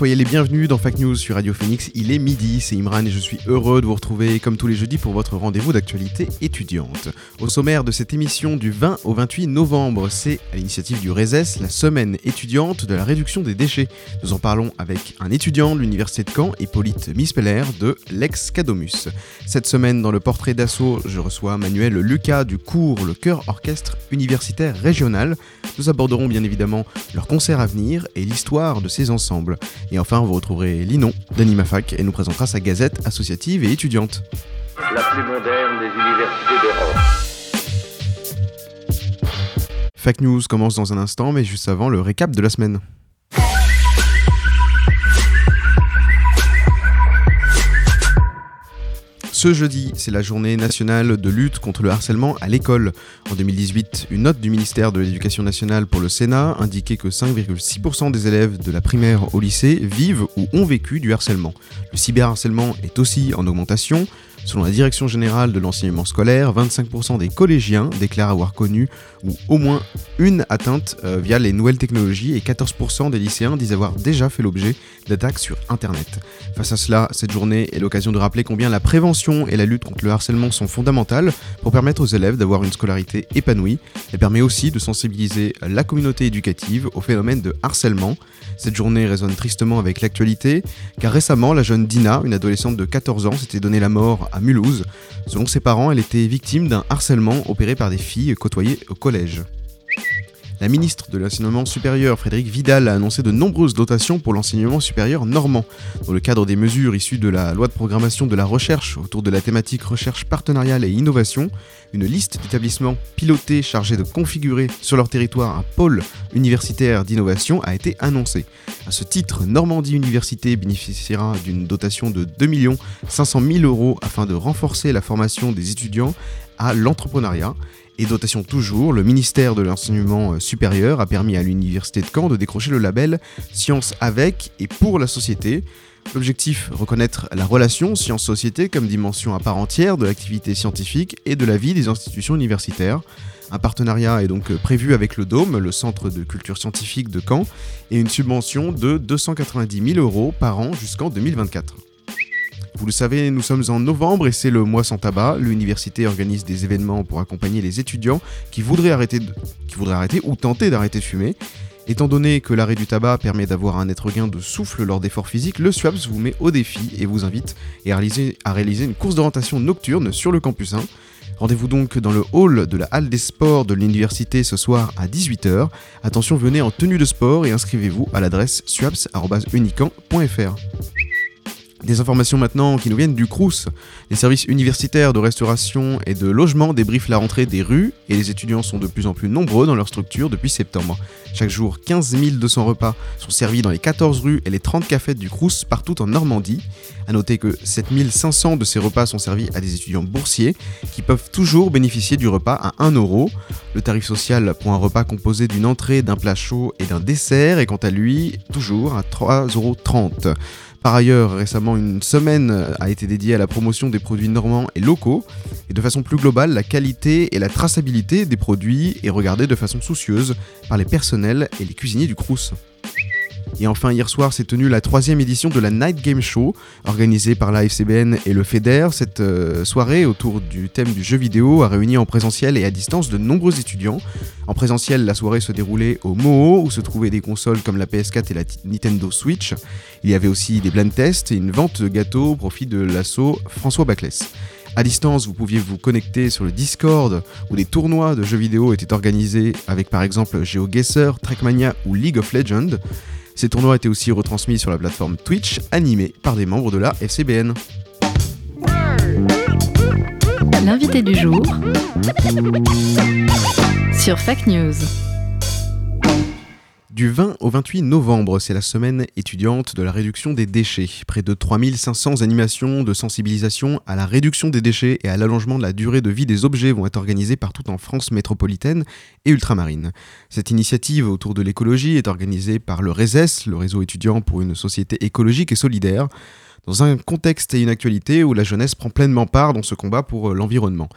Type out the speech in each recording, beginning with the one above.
Soyez les bienvenus dans Fact News sur Radio Phoenix. Il est midi, c'est Imran et je suis heureux de vous retrouver comme tous les jeudis pour votre rendez-vous d'actualité étudiante. Au sommaire de cette émission du 20 au 28 novembre, c'est à l'initiative du RESES la semaine étudiante de la réduction des déchets. Nous en parlons avec un étudiant de l'université de Caen, Hippolyte Mispeller de l'ex-Cadomus. Cette semaine, dans le portrait d'assaut, je reçois Manuel Lucas du cours Le Chœur Orchestre Universitaire Régional. Nous aborderons bien évidemment leur concert à venir et l'histoire de ces ensembles. Et enfin, vous retrouverez Linon d'Animafac et nous présentera sa gazette associative et étudiante. la plus moderne des universités d'Europe. Fact News commence dans un instant, mais juste avant le récap de la semaine. Ce jeudi, c'est la journée nationale de lutte contre le harcèlement à l'école. En 2018, une note du ministère de l'Éducation nationale pour le Sénat indiquait que 5,6% des élèves de la primaire au lycée vivent ou ont vécu du harcèlement. Le cyberharcèlement est aussi en augmentation. Selon la Direction générale de l'enseignement scolaire, 25% des collégiens déclarent avoir connu ou au moins une atteinte euh, via les nouvelles technologies et 14% des lycéens disent avoir déjà fait l'objet d'attaques sur Internet. Face à cela, cette journée est l'occasion de rappeler combien la prévention et la lutte contre le harcèlement sont fondamentales pour permettre aux élèves d'avoir une scolarité épanouie. Elle permet aussi de sensibiliser la communauté éducative au phénomène de harcèlement. Cette journée résonne tristement avec l'actualité, car récemment, la jeune Dina, une adolescente de 14 ans, s'était donné la mort à Mulhouse. Selon ses parents, elle était victime d'un harcèlement opéré par des filles côtoyées au collège. La ministre de l'Enseignement supérieur, Frédéric Vidal, a annoncé de nombreuses dotations pour l'enseignement supérieur normand. Dans le cadre des mesures issues de la loi de programmation de la recherche autour de la thématique recherche partenariale et innovation, une liste d'établissements pilotés chargés de configurer sur leur territoire un pôle universitaire d'innovation a été annoncée. À ce titre, Normandie Université bénéficiera d'une dotation de 2 500 000 euros afin de renforcer la formation des étudiants à l'entrepreneuriat. Et dotation toujours, le ministère de l'Enseignement supérieur a permis à l'Université de Caen de décrocher le label Sciences avec et pour la société. L'objectif, reconnaître la relation science-société comme dimension à part entière de l'activité scientifique et de la vie des institutions universitaires. Un partenariat est donc prévu avec le Dôme, le Centre de culture scientifique de Caen, et une subvention de 290 000 euros par an jusqu'en 2024. Vous le savez, nous sommes en novembre et c'est le mois sans tabac. L'université organise des événements pour accompagner les étudiants qui voudraient arrêter, ou tenter d'arrêter de fumer. Étant donné que l'arrêt du tabac permet d'avoir un net regain de souffle lors d'efforts physiques, le SWAPS vous met au défi et vous invite à réaliser, à réaliser une course d'orientation nocturne sur le campus 1. Rendez-vous donc dans le hall de la Halle des Sports de l'université ce soir à 18h. Attention, venez en tenue de sport et inscrivez-vous à l'adresse swaps.unican.fr. Des informations maintenant qui nous viennent du CRUS. Les services universitaires de restauration et de logement débriefent la rentrée des rues et les étudiants sont de plus en plus nombreux dans leur structure depuis septembre. Chaque jour, 15 200 repas sont servis dans les 14 rues et les 30 cafés du CRUS partout en Normandie. A noter que 7500 de ces repas sont servis à des étudiants boursiers qui peuvent toujours bénéficier du repas à 1 euro. Le tarif social pour un repas composé d'une entrée, d'un plat chaud et d'un dessert est quant à lui toujours à 3,30 euros. Par ailleurs, récemment, une semaine a été dédiée à la promotion des produits normands et locaux. Et de façon plus globale, la qualité et la traçabilité des produits est regardée de façon soucieuse par les personnels et les cuisiniers du Crous. Et enfin, hier soir s'est tenue la troisième édition de la Night Game Show, organisée par la FCBN et le FEDER. Cette euh, soirée, autour du thème du jeu vidéo, a réuni en présentiel et à distance de nombreux étudiants. En présentiel, la soirée se déroulait au Moho, où se trouvaient des consoles comme la PS4 et la Nintendo Switch. Il y avait aussi des blind tests et une vente de gâteaux au profit de l'assaut François Baclès. À distance, vous pouviez vous connecter sur le Discord où des tournois de jeux vidéo étaient organisés avec par exemple GeoGuessr, Trackmania ou League of Legends. Ces tournois étaient aussi retransmis sur la plateforme Twitch, animés par des membres de la FCBN. L'invité du jour sur Fake News. Du 20 au 28 novembre, c'est la semaine étudiante de la réduction des déchets. Près de 3500 animations de sensibilisation à la réduction des déchets et à l'allongement de la durée de vie des objets vont être organisées partout en France métropolitaine et ultramarine. Cette initiative autour de l'écologie est organisée par le RESES, le réseau étudiant pour une société écologique et solidaire, dans un contexte et une actualité où la jeunesse prend pleinement part dans ce combat pour l'environnement.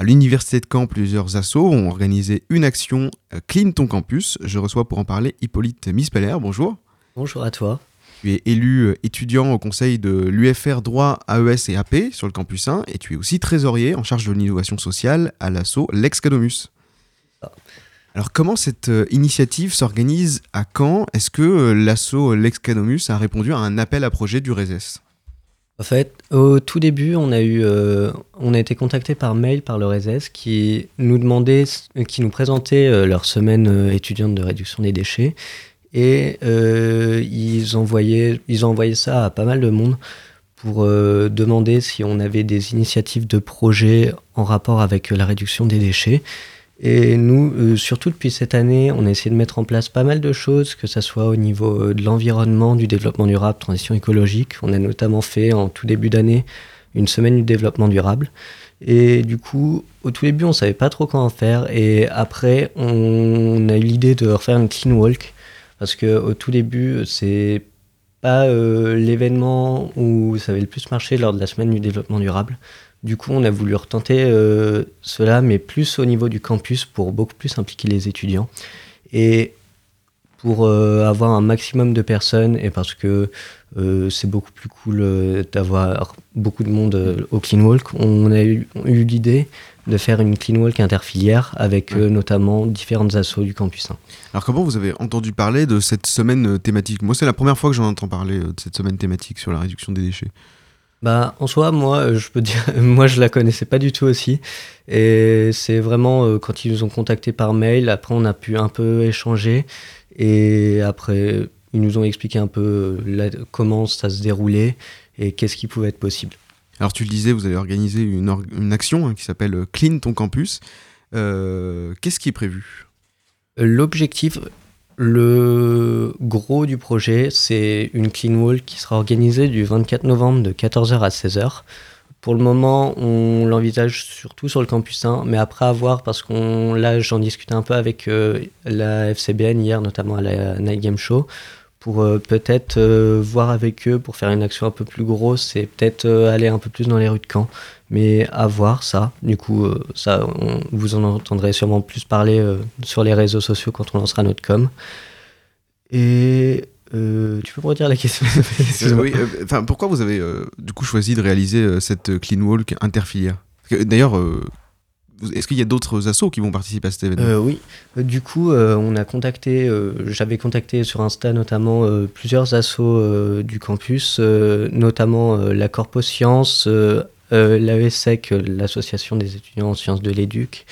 À l'Université de Caen, plusieurs assos ont organisé une action euh, Clean ton campus. Je reçois pour en parler Hippolyte Mispeller. Bonjour. Bonjour à toi. Tu es élu euh, étudiant au conseil de l'UFR Droit AES et AP sur le campus 1 et tu es aussi trésorier en charge de l'innovation sociale à l'asso L'Excadomus. Alors comment cette euh, initiative s'organise à Caen? Est-ce que l'asso L'Excadomus a répondu à un appel à projet du RESES en fait, au tout début, on a, eu, euh, on a été contacté par mail par le RESES qui nous demandait, qui nous présentait euh, leur semaine euh, étudiante de réduction des déchets. Et ils, envoyaient, ils ont envoyé ça à pas mal de monde pour demander si on avait des initiatives de projets en rapport avec la réduction des déchets. Et nous, euh, surtout depuis cette année, on a essayé de mettre en place pas mal de choses, que ce soit au niveau euh, de l'environnement, du développement durable, transition écologique. On a notamment fait en tout début d'année une semaine du développement durable. Et du coup, au tout début, on savait pas trop comment faire. Et après, on a eu l'idée de refaire une clean walk. Parce que au tout début, c'est pas euh, l'événement où ça avait le plus marché lors de la semaine du développement durable. Du coup, on a voulu retenter euh, cela, mais plus au niveau du campus pour beaucoup plus impliquer les étudiants. Et pour euh, avoir un maximum de personnes, et parce que euh, c'est beaucoup plus cool d'avoir beaucoup de monde au Clean Walk, on a eu, l'idée de faire une Clean Walk interfilière avec notamment différentes assos du campus 1. Alors comment vous avez entendu parler de cette semaine thématique? Moi c'est la première fois que j'en entends parler de cette semaine thématique sur la réduction des déchets. Bah, en soi, moi, euh, je peux dire, moi, je la connaissais pas du tout aussi. Et c'est vraiment euh, quand ils nous ont contactés par mail, après, on a pu un peu échanger. Et après, ils nous ont expliqué un peu euh, comment ça se déroulait et qu'est-ce qui pouvait être possible. Alors, tu le disais, vous avez organisé une, une action hein, qui s'appelle Clean ton campus. qu'est-ce qui est prévu? L'objectif, le gros du projet, c'est une clean wall qui sera organisée du 24 novembre de 14h à 16h. Pour le moment, on l'envisage surtout sur le campus 1, mais après avoir, parce qu'on là j'en discutais un peu avec euh, la FCBN hier, notamment à la Night Game Show, euh, peut-être euh, voir avec eux pour faire une action un peu plus grosse et peut-être aller un peu plus dans les rues de Caen. Mais à voir ça. Du coup, euh, ça, vous en entendrez sûrement plus parler euh, sur les réseaux sociaux quand on lancera notre com. Et euh, tu peux me redire la question? Oui, Pourquoi vous avez du coup choisi de réaliser cette clean walk interfilière? D'ailleurs, est-ce qu'il y a d'autres assos qui vont participer à cet événement? Oui, du coup, on a contacté, j'avais contacté sur Insta notamment plusieurs assos du campus, notamment la Corpo Science, euh, l'AESEC, l'association des étudiants en sciences de l'éduc,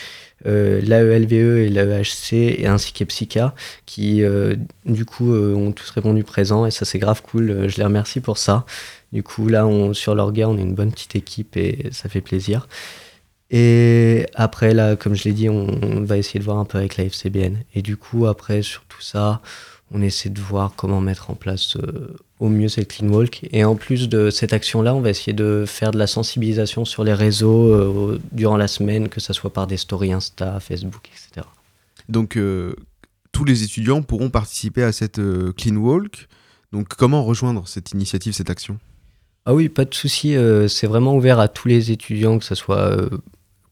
euh, l'AELVE et l'AEHC, et ainsi qu'EPSICA, qui euh, du coup ont tous répondu présent, et ça c'est grave cool, je les remercie pour ça. Du coup, là, on, sur l'orga, on est une bonne petite équipe et ça fait plaisir. Et après, là, comme je l'ai dit, on, on, va essayer de voir un peu avec la FCBN. Et du coup, après, sur tout ça, on essaie de voir comment mettre en place euh, au mieux cette clean walk. Et en plus de cette action-là, on va essayer de faire de la sensibilisation sur les réseaux euh, durant la semaine, que ce soit par des stories Insta, Facebook, etc. Donc euh, tous les étudiants pourront participer à cette clean walk. Donc comment rejoindre cette initiative, cette action? Ah oui, pas de souci. c'est vraiment ouvert à tous les étudiants, que ce soit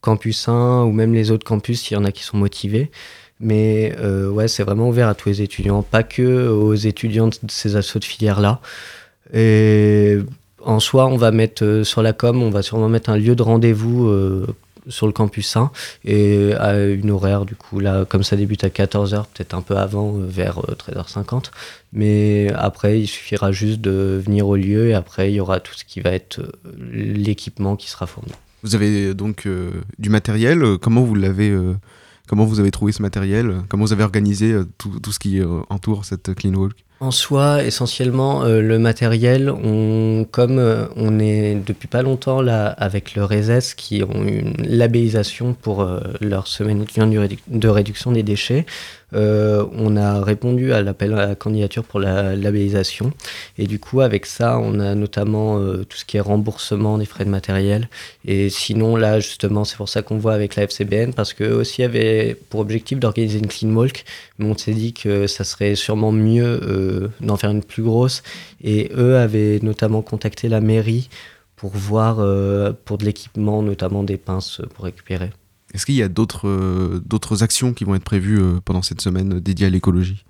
campus 1 ou même les autres campus, s'il y en a qui sont motivés. Mais euh, ouais, c'est vraiment ouvert à tous les étudiants, pas que aux étudiants de ces assauts de filière-là. Et en soi, on va mettre euh, sur la com, on va sûrement mettre un lieu de rendez-vous euh, sur le campus 1 et à une horaire, du coup, là, comme ça débute à 14h, peut-être un peu avant, vers 13h50. Mais après, il suffira juste de venir au lieu et après, il y aura tout ce qui va être l'équipement qui sera fourni. Vous avez donc du matériel. Comment vous l'avez Comment vous avez trouvé ce matériel Comment vous avez organisé euh, tout, ce qui euh, entoure cette clean walk? En soi, essentiellement, euh, le matériel, comme on est depuis pas longtemps là avec le RESES qui ont une labellisation pour leur semaine de réduction des déchets, euh, on a répondu à l'appel à la candidature pour la labellisation. Et du coup, avec ça, on a notamment euh, tout ce qui est remboursement des frais de matériel. Et sinon, là, justement, c'est pour ça qu'on voit avec la FCBN, parce qu'eux aussi avaient pour objectif d'organiser une clean walk. Mais on s'est dit que ça serait sûrement mieux euh, d'en faire une plus grosse. Et eux avaient notamment contacté la mairie pour voir pour de l'équipement, notamment des pinces pour récupérer. Est-ce qu'il y a d'autres euh, d'autres actions qui vont être prévues euh, pendant cette semaine dédiée à l'écologie?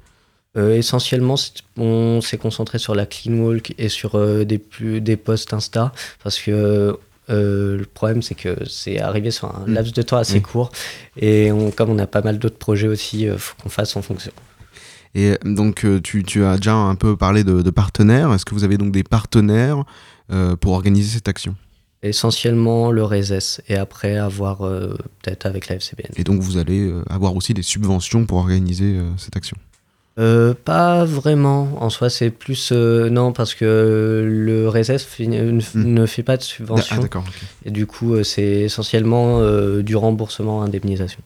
Euh, essentiellement, on s'est concentré sur la clean walk et sur des, plus, des posts Insta parce que le problème, c'est que c'est arrivé sur un laps de temps assez court et comme on a pas mal d'autres projets aussi, il faut qu'on fasse en fonction. Et donc, tu, tu, as déjà un peu parlé de, de partenaires. Est-ce que vous avez donc des partenaires pour organiser cette action? Essentiellement le RESES et après avoir euh, peut-être avec la FCBN. Et donc vous allez euh, avoir aussi des subventions pour organiser euh, cette action? Pas vraiment. En soi, c'est plus. non, parce que le RESES hmm. ne fait pas de subvention. Ah, Et du coup, c'est essentiellement du remboursement indemnisation.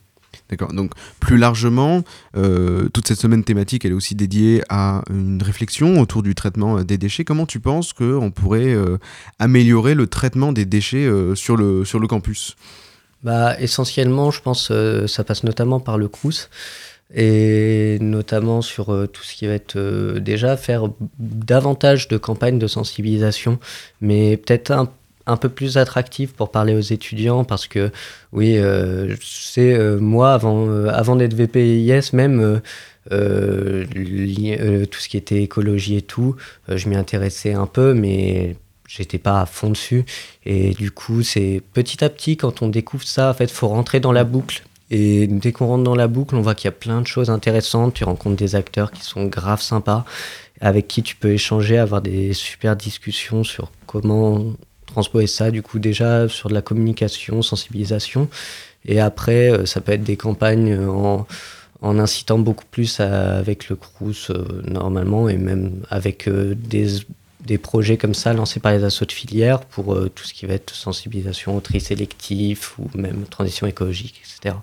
D'accord. Donc plus largement, euh, toute cette semaine thématique, elle est aussi dédiée à une réflexion autour du traitement euh, des déchets. Comment tu penses qu'on pourrait euh, améliorer le traitement des déchets sur, le, sur le campus? Bah, Essentiellement, je pense que ça passe notamment par le CRUS et notamment sur tout ce qui va être déjà faire davantage de campagnes de sensibilisation, mais peut-être un un peu plus attractif pour parler aux étudiants parce que oui, euh, c'est euh, moi avant, euh, avant d'être VPIS même tout ce qui était écologie et tout, je m'y intéressais un peu mais j'étais pas à fond dessus et du coup c'est petit à petit quand on découvre ça en fait faut rentrer dans la boucle et dès qu'on rentre dans la boucle, on voit qu'il y a plein de choses intéressantes. Tu rencontres des acteurs qui sont grave sympas, avec qui tu peux échanger, avoir des super discussions sur comment transposer ça, du coup, déjà sur de la communication, sensibilisation. Et après, euh, ça peut être des campagnes en, en incitant beaucoup plus avec le Crous euh, normalement, et même avec euh, des, des, projets comme ça lancés par les assos de filière pour tout ce qui va être sensibilisation au tri sélectif ou même transition écologique, etc.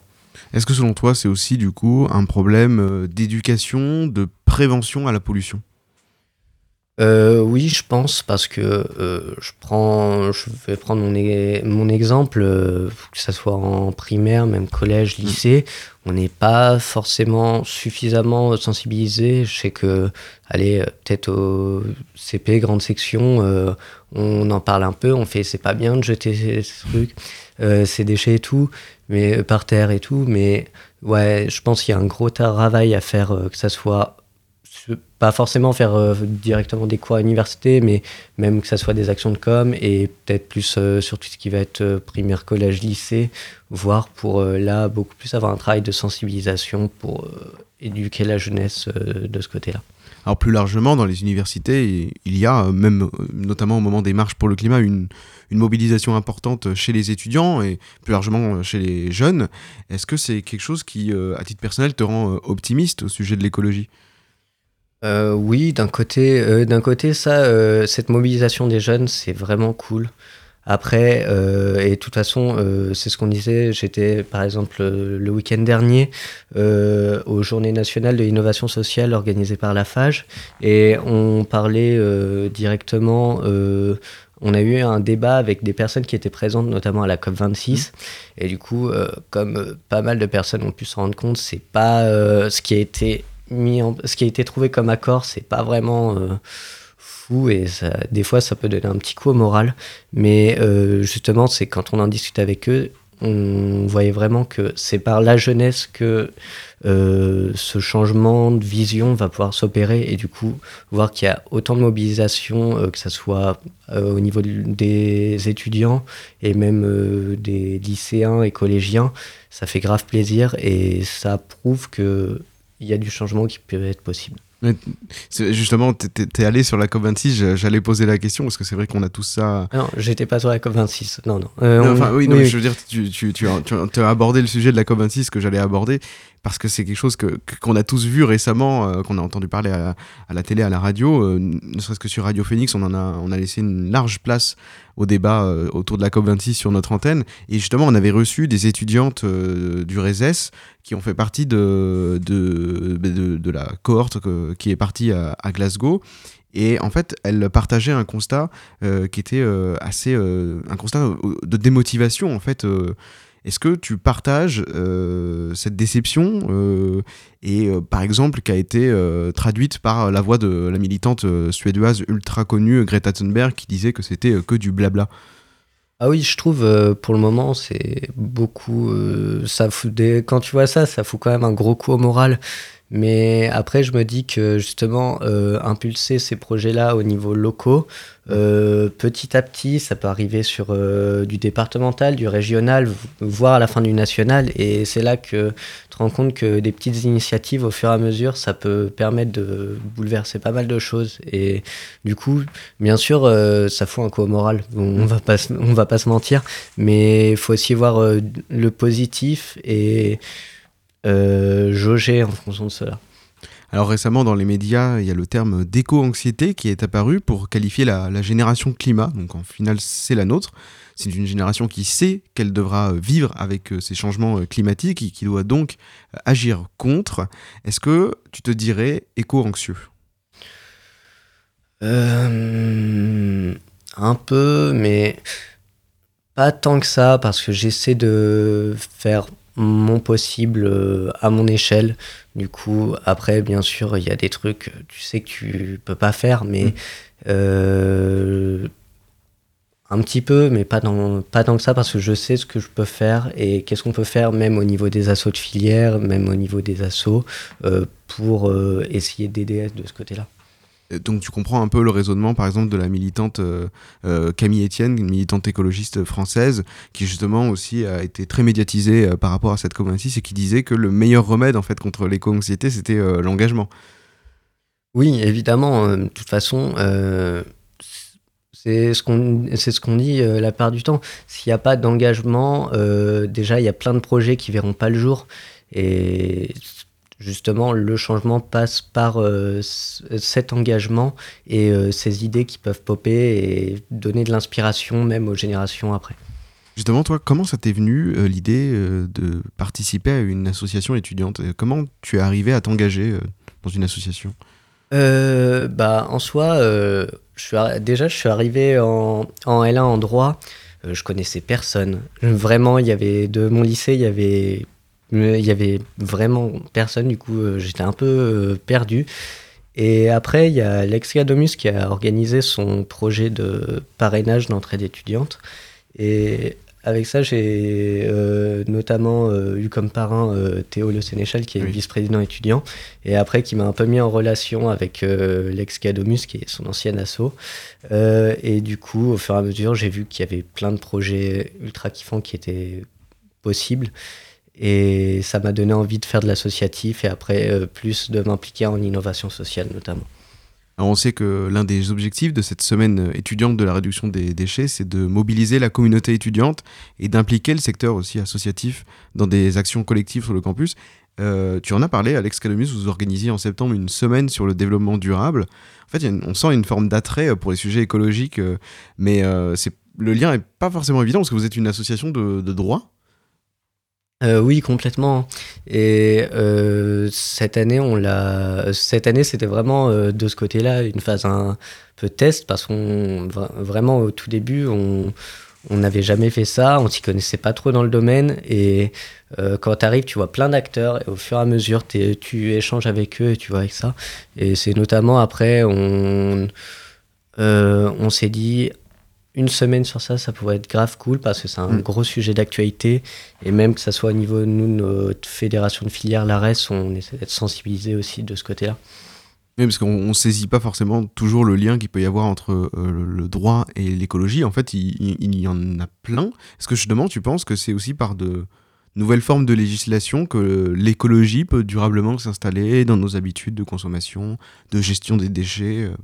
Est-ce que selon toi, c'est aussi du coup un problème d'éducation, de prévention à la pollution? Euh, oui, je pense parce que euh, je prends, je vais prendre mon, mon exemple, euh, que ce soit en primaire, même collège, mm. lycée, on n'est pas forcément suffisamment sensibilisé. Je sais que, allez, peut-être au CP, grande section, on en parle un peu, on fait c'est pas bien de jeter ces trucs, ces déchets et tout, mais par terre et tout, mais ouais, je pense qu'il y a un gros travail à faire, que ça soit pas forcément faire euh, directement des cours à l'université, mais même que ça soit des actions de com et peut-être plus euh, sur tout ce qui va être euh, primaire, collège, lycée, voire pour là beaucoup plus avoir un travail de sensibilisation pour éduquer la jeunesse de ce côté-là. Alors plus largement, dans les universités, il y a même, notamment au moment des marches pour le climat, une mobilisation importante chez les étudiants et plus largement chez les jeunes. Est-ce que c'est quelque chose qui, à titre personnel, te rend optimiste au sujet de l'écologie? Euh, oui, d'un côté, euh, d'un côté, ça, euh, cette mobilisation des jeunes, c'est vraiment cool. Après, et de toute façon, c'est ce qu'on disait. J'étais, par exemple, le week-end dernier aux Journées nationales de l'innovation sociale organisées par la FAGE, et on parlait directement. on a eu un débat avec des personnes qui étaient présentes, notamment à la COP 26, mmh. et du coup, comme pas mal de personnes ont pu se rendre compte, c'est pas ce qui a été ce qui a été trouvé comme accord, c'est pas vraiment euh, fou et des fois ça peut donner un petit coup au moral. Mais euh, justement, c'est quand on en discute avec eux, on voyait vraiment que c'est par la jeunesse que euh, ce changement de vision va pouvoir s'opérer et du coup voir qu'il y a autant de mobilisation, que ce soit au niveau des étudiants et même des lycéens et collégiens, ça fait grave plaisir et ça prouve que il y a du changement qui peut être possible. Justement, tu es, allé sur la COP26, j'allais poser la question parce que c'est vrai qu'on a tout ça. Non, j'étais pas sur la COP26. Non, non. Euh, enfin, oui, je veux dire, tu, tu, tu, as, abordé le sujet de la COP26 que j'allais aborder. Parce que c'est quelque chose que qu'on a tous vu récemment, euh, qu'on a entendu parler à, la télé, à la radio, euh, ne serait-ce que sur Radio Phoenix, on en a, on a laissé une large place au débat euh, autour de la COP26 sur notre antenne. Et justement, on avait reçu des étudiantes du RESES qui ont fait partie de, de, de, la cohorte qui est partie à, Glasgow. Et en fait, elles partageaient un constat qui était assez. un constat de démotivation, en fait. Est-ce que tu partages euh, cette déception euh, et euh, par exemple qui a été traduite par la voix de la militante suédoise ultra connue Greta Thunberg qui disait que c'était que du blabla? Ah oui, je trouve pour le moment c'est beaucoup. ça fout. Quand tu vois ça, ça fout quand même un gros coup au moral. Mais après, je me dis que justement, euh, impulser ces projets-là au niveau locaux, euh, petit à petit, ça peut arriver sur euh, du départemental, du régional, voire à la fin du national. Et c'est là que tu te rends compte que des petites initiatives, au fur et à mesure, ça peut permettre de bouleverser pas mal de choses. Et du coup, bien sûr, euh, ça fout un coup au moral. On, on va pas, se- on va pas se mentir, mais il faut aussi voir euh, le positif et jauger en fonction de cela. Alors récemment dans les médias, il y a le terme d'éco-anxiété qui est apparu pour qualifier la, la génération climat. Donc en final, c'est la nôtre. C'est une génération qui sait qu'elle devra euh, vivre avec euh, ces changements euh, climatiques et qui doit donc euh, agir contre. Est-ce que tu te dirais éco-anxieux? Euh, un peu, mais pas tant que ça, parce que j'essaie de faire mon possible euh, à mon échelle. Du coup, après, bien sûr, il y a des trucs, tu sais que tu peux pas faire, mais Mm. euh, un petit peu, mais pas tant, pas tant que ça, parce que je sais ce que je peux faire et qu'est-ce qu'on peut faire, même au niveau des assauts de filière, même au niveau des assauts, euh, pour euh, essayer d'aider de ce côté-là. Euh, Donc tu comprends un peu le raisonnement par exemple de la militante euh, euh, Camille Etienne, une militante écologiste française, qui justement aussi a été très médiatisée par rapport à cette COP26 et qui disait que le meilleur remède en fait contre l'éco-anxiété c'était l'engagement. Oui, évidemment. de toute façon, c'est ce qu'on ce dit la part du temps. S'il n'y a pas d'engagement, déjà, il y a plein de projets qui verront pas le jour. Et justement, le changement passe par euh, cet engagement et euh, ces idées qui peuvent popper et donner de l'inspiration même aux générations après. Justement, toi, comment ça t'est venu euh, l'idée de participer à une association étudiante? Comment tu es arrivé à t'engager dans une association? Bah, en soi, je suis arri- déjà, je suis arrivé en, en L1 en droit. Je connaissais personne. Vraiment, il y avait de mon lycée, il y avait, il y avait vraiment personne. Du coup, euh, j'étais un peu euh, perdu. Et après, il y a l'ex-Gadomus qui a organisé son projet de parrainage d'entrée d'étudiante. Et avec ça, j'ai euh, notamment euh, eu comme parrain euh, Théo Le Sénéchal, qui est Oui. vice-président étudiant, et après qui m'a un peu mis en relation avec l'ex-Gadomus, qui est son ancien asso. Et du coup, au fur et à mesure, j'ai vu qu'il y avait plein de projets ultra kiffants qui étaient possibles. Et ça m'a donné envie de faire de l'associatif et après euh, plus de m'impliquer en innovation sociale notamment. Alors, on sait que l'un des objectifs de cette semaine étudiante de la réduction des déchets, c'est de mobiliser la communauté étudiante et d'impliquer le secteur aussi associatif dans des actions collectives sur le campus. Euh, tu en as parlé, Alex Calomus, vous organisiez en septembre une semaine sur le développement durable. En fait, on sent une forme d'attrait euh, pour les sujets écologiques, mais le lien n'est pas forcément évident parce que vous êtes une association de droit. Euh, oui, complètement. Et euh, cette année, on l'a. Cette année, c'était vraiment euh, de ce côté-là une phase un peu test parce qu'on vra- vraiment au tout début, on n'avait jamais fait ça, on s'y connaissait pas trop dans le domaine et quand tu arrives, tu vois plein d'acteurs et au fur et à mesure, tu échanges avec eux et tu vois avec ça. Et c'est notamment après, on on s'est dit une semaine sur ça, ça pourrait être grave cool parce que c'est un Mm. gros sujet d'actualité. Et même que ça soit au niveau de nous, notre fédération de filière, l'ARES, on essaie d'être sensibilisé aussi de ce côté-là. Oui, parce qu'on ne saisit pas forcément toujours le lien qu'il peut y avoir entre euh, le, droit et l'écologie. En fait, il, il- il y en a plein. Est-ce que justement, tu penses que c'est aussi par de nouvelles formes de législation que l'écologie peut durablement s'installer dans nos habitudes de consommation, de gestion des déchets euh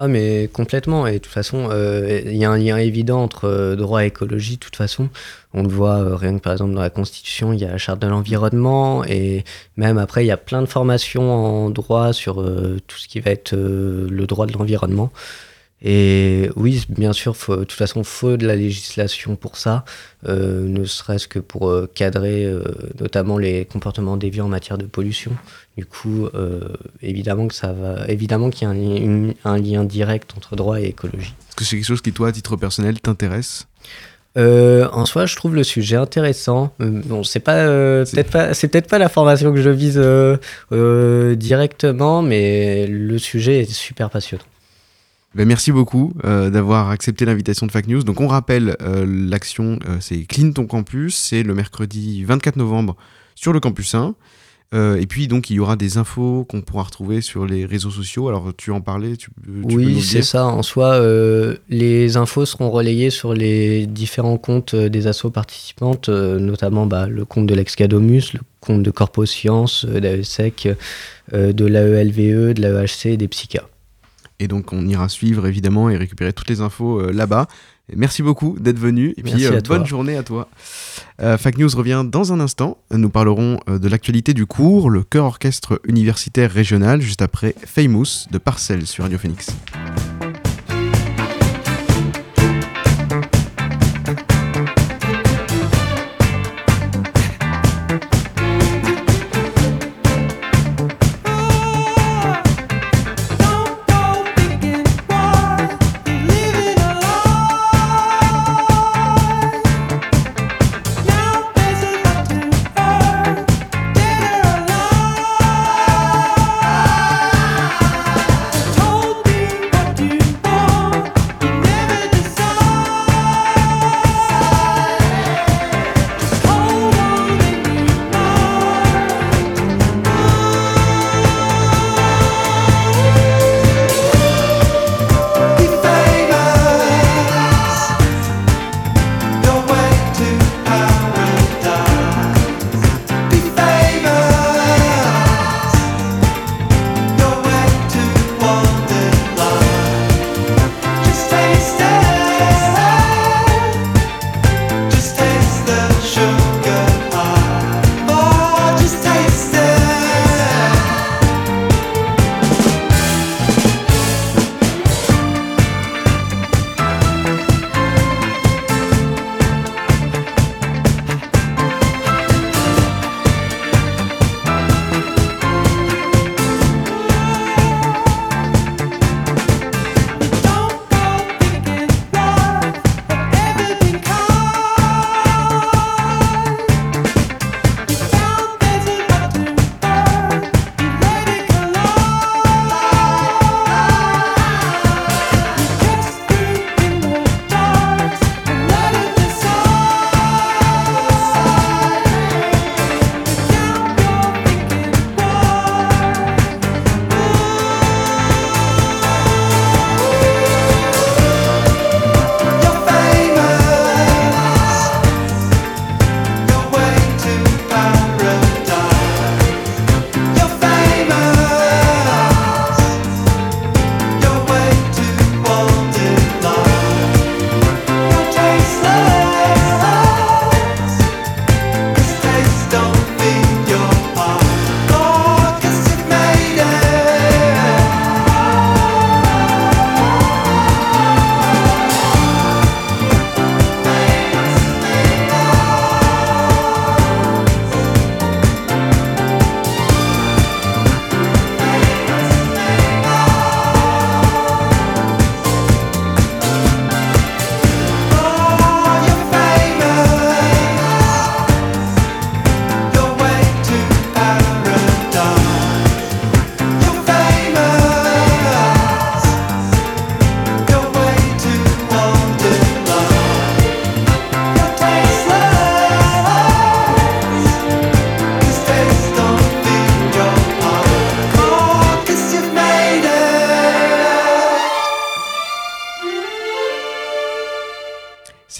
Ah mais complètement. Et de toute façon euh, il y a un lien évident entre euh, droit et écologie de toute façon. On le voit euh, rien que par exemple dans la constitution il y a la charte de l'environnement et même après il y a plein de formations en droit sur tout ce qui va être le droit de l'environnement et oui bien sûr faut, de toute façon faut de la législation pour ça euh, ne serait-ce que pour euh, cadrer euh, notamment les comportements déviants en matière de pollution du coup, évidemment que ça va, évidemment qu'il y a un, li- une- un lien direct entre droit et écologie. Est-ce que c'est quelque chose qui, toi, à titre personnel, t'intéresse? Euh, en soi, je trouve le sujet intéressant. Euh, bon, c'est pas, euh, C'est- peut-être pas, c'est peut-être pas la formation que je vise directement, mais le sujet est super passionnant. Ben, merci beaucoup euh, d'avoir accepté l'invitation de Fact News. Donc on rappelle, euh, l'action, euh, c'est Clean ton campus, c'est le mercredi 24 novembre sur le campus 1. Euh, et puis donc il y aura des infos qu'on pourra retrouver sur les réseaux sociaux. Alors tu en parlais, tu, oui, c'est ça. En soi, les infos seront relayées sur les différents comptes des assos participantes, notamment bah, le compte de l'Excadomus, le compte de Corpo Science, euh, d'AESEC, de l'AELVE, de l'AEHC et des Psycha. Et donc on ira suivre évidemment et récupérer toutes les infos euh, là-bas. Merci beaucoup d'être venu et puis euh, bonne journée à toi. Euh, Fact News revient dans un instant. Nous parlerons euh, de l'actualité du cours, le chœur orchestre universitaire régional, juste après Famous de Parcelles sur Radio Phoenix.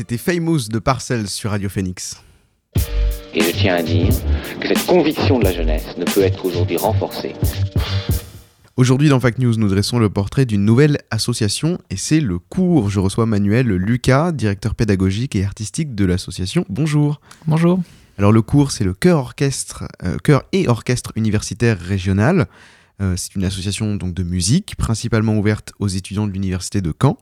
C'était Famous de Parcells sur Radio Phoenix. Et je tiens à dire que cette conviction de la jeunesse ne peut être aujourd'hui renforcée Aujourd'hui dans Fact News, nous dressons le portrait d'une nouvelle association et c'est le cours. Je reçois Manuel Lucas, directeur pédagogique et artistique de l'association. Bonjour. Bonjour. Alors le cours, c'est le chœur orchestre, euh, chœur et orchestre universitaire régional. Euh, c'est une association donc de musique, principalement ouverte aux étudiants de l'université de Caen.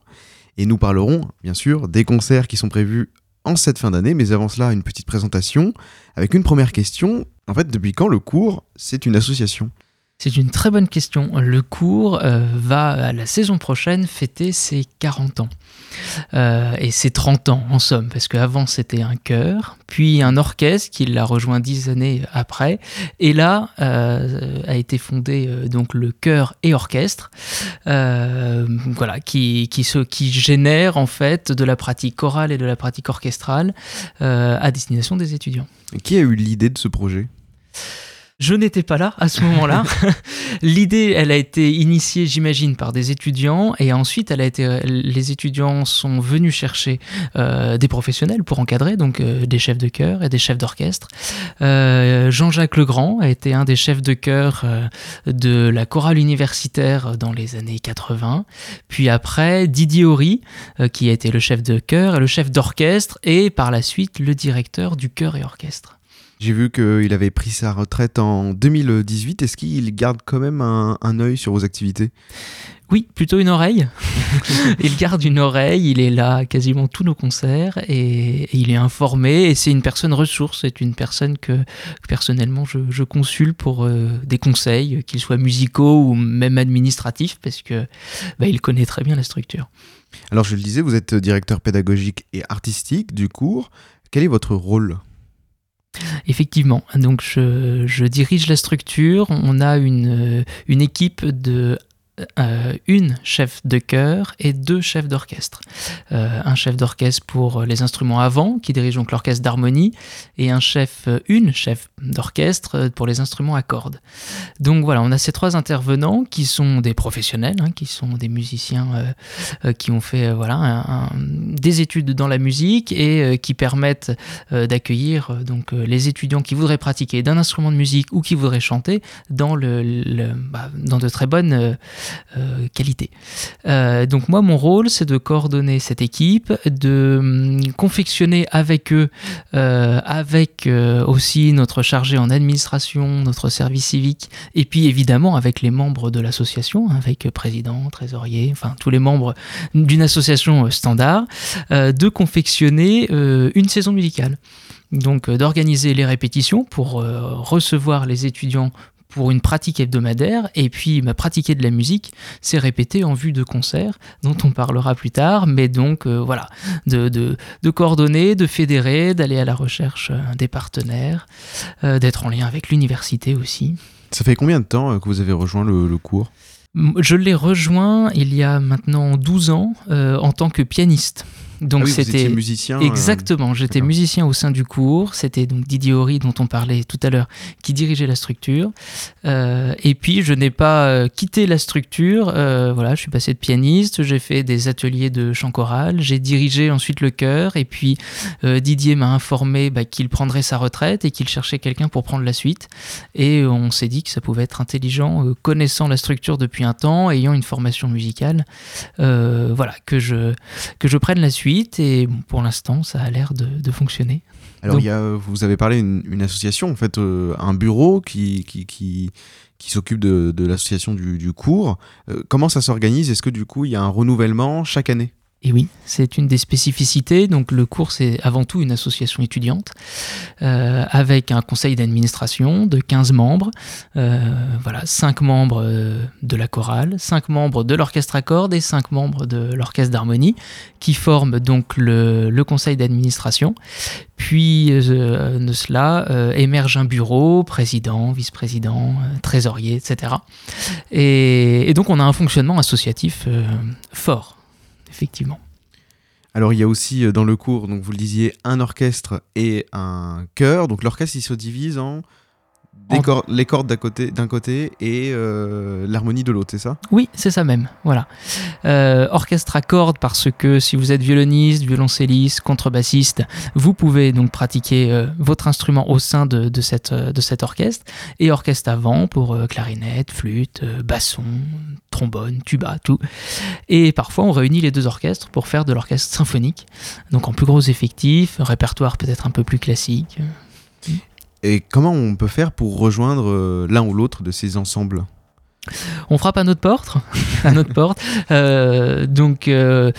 Et nous parlerons, bien sûr, des concerts qui sont prévus en cette fin d'année. Mais avant cela, une petite présentation avec une première question. En fait, depuis quand le cours, c'est une association? C'est une très bonne question. Le cours euh, va, à la saison prochaine, fêter ses 40 ans. Euh, et ses 30 ans, en somme, parce qu'avant c'était un chœur, puis un orchestre qui l'a rejoint 10 années après. Et là euh, a été fondé euh, donc le chœur et orchestre, qui, qui, génère en fait de la pratique chorale et de la pratique orchestrale à destination des étudiants. Qui a eu l'idée de ce projet? Je n'étais pas là à ce moment-là. L'idée, elle a été initiée, j'imagine, par des étudiants, et ensuite, elle a été, les étudiants sont venus chercher euh, des professionnels pour encadrer, donc euh, des chefs de chœur et des chefs d'orchestre. Euh, Jean-Jacques Legrand a été un des chefs de chœur euh, de la chorale universitaire dans les années 80. Puis après, Didier Horry, euh, qui a été le chef de chœur et le chef d'orchestre, et par la suite le directeur du chœur et orchestre. J'ai vu qu'il avait pris sa retraite en 2018. Est-ce qu'il garde quand même un, un œil sur vos activités? Oui, plutôt une oreille. il garde une oreille, il est là à quasiment tous nos concerts et, et il est informé et c'est une personne ressource, c'est une personne que, que personnellement je, je consulte pour euh, des conseils, qu'ils soient musicaux ou même administratifs, parce que bah, il connaît très bien la structure. Alors je le disais, vous êtes directeur pédagogique et artistique du cours. Quel est votre rôle? Effectivement, donc je, dirige la structure, on a une, une équipe de euh, une chef de chœur et deux chefs d'orchestre. Euh, un chef d'orchestre pour les instruments avant, qui dirige donc l'orchestre d'harmonie, et un chef, euh, une chef d'orchestre pour les instruments à cordes. Donc voilà, on a ces trois intervenants qui sont des professionnels, hein, qui sont des musiciens euh, euh, qui ont fait euh, voilà des études dans la musique et euh, qui permettent euh, d'accueillir euh, donc euh, les étudiants qui voudraient pratiquer d'un instrument de musique ou qui voudraient chanter dans le, le- bah, dans de très bonnes euh, qualité. Euh, donc moi, mon rôle, c'est de coordonner cette équipe, de hum, confectionner avec eux, euh, avec aussi notre chargé en administration, notre service civique, et puis évidemment avec les membres de l'association, hein, avec président, trésorier, enfin tous les membres d'une association standard, de confectionner une saison musicale. Donc d'organiser les répétitions pour recevoir les étudiants pour une pratique hebdomadaire et puis bah, pratiquer de la musique, c'est répéter en vue de concerts dont on parlera plus tard, mais donc euh, voilà, de, de, de coordonner, de fédérer, d'aller à la recherche euh, des partenaires, euh, d'être en lien avec l'université aussi. Ça fait combien de temps que vous avez rejoint le, le cours? Je l'ai rejoint il y a maintenant 12 ans euh, en tant que pianiste. Donc Ah oui, vous c'était étiez musicien. euh, Exactement, j'étais musicien au sein du cours. C'était donc Didier Horry, dont on parlait tout à l'heure, qui dirigeait la structure. Euh, et puis, je n'ai pas euh, quitté la structure. Euh, voilà, je suis passé de pianiste, j'ai fait des ateliers de chant choral, j'ai dirigé ensuite le chœur. Et puis, euh, Didier m'a informé bah, qu'il prendrait sa retraite et qu'il cherchait quelqu'un pour prendre la suite. Et on s'est dit que ça pouvait être intelligent, connaissant la structure depuis un temps, ayant une formation musicale. Voilà, que je, que je prenne la suite. Et bon, pour l'instant, ça a l'air de, de fonctionner. Alors, Donc- il y a, vous avez parlé d'une une association, en fait, euh, un bureau qui, qui, qui, qui s'occupe de, de l'association du, du cours. Euh, comment ça s'organise? Est-ce que du coup, il y a un renouvellement chaque année? Et oui, c'est une des spécificités. Donc le cours, c'est avant tout une association étudiante euh, avec un conseil d'administration de 15 membres. Euh, voilà, 5 membres euh, de la chorale, 5 membres de l'orchestre à cordes et 5 membres de l'orchestre d'harmonie qui forment donc le, conseil d'administration. Puis euh, de cela émerge un bureau, président, vice-président, trésorier, etc. Et, donc on a un fonctionnement associatif fort effectivement. Alors, il y a aussi euh, dans le cours, donc vous le disiez, un orchestre et un chœur. Donc, l'orchestre, il se divise en des En- cor- les cordes d'un côté, et euh, l'harmonie de l'autre, c'est ça? Oui, c'est ça même. Voilà. Euh, orchestre à cordes parce que si vous êtes violoniste, violoncelliste, contrebassiste, vous pouvez donc pratiquer euh, votre instrument au sein de, de cette, de cet orchestre. Et orchestre à vent pour clarinette, flûte, basson, trombone, tuba, tout. Et parfois on réunit les deux orchestres pour faire de l'orchestre symphonique. Donc en plus gros effectif, répertoire peut-être un peu plus classique. Et comment on peut faire pour rejoindre euh, l'un ou l'autre de ces ensembles? On frappe à notre porte, à notre porte. Euh, donc, euh,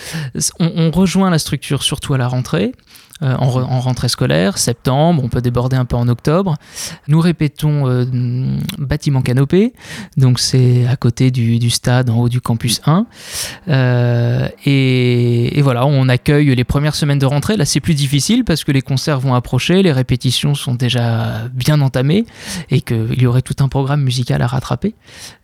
on, on rejoint la structure surtout à la rentrée. Euh, en, re- en rentrée scolaire, septembre, on peut déborder un peu en octobre. Nous répétons euh, bâtiment canopé, donc c'est à côté du, stade, en haut du campus 1. Euh, et voilà, on accueille les premières semaines de rentrée. Là, c'est plus difficile parce que les concerts vont approcher, les répétitions sont déjà bien entamées et qu'il y aurait tout un programme musical à rattraper.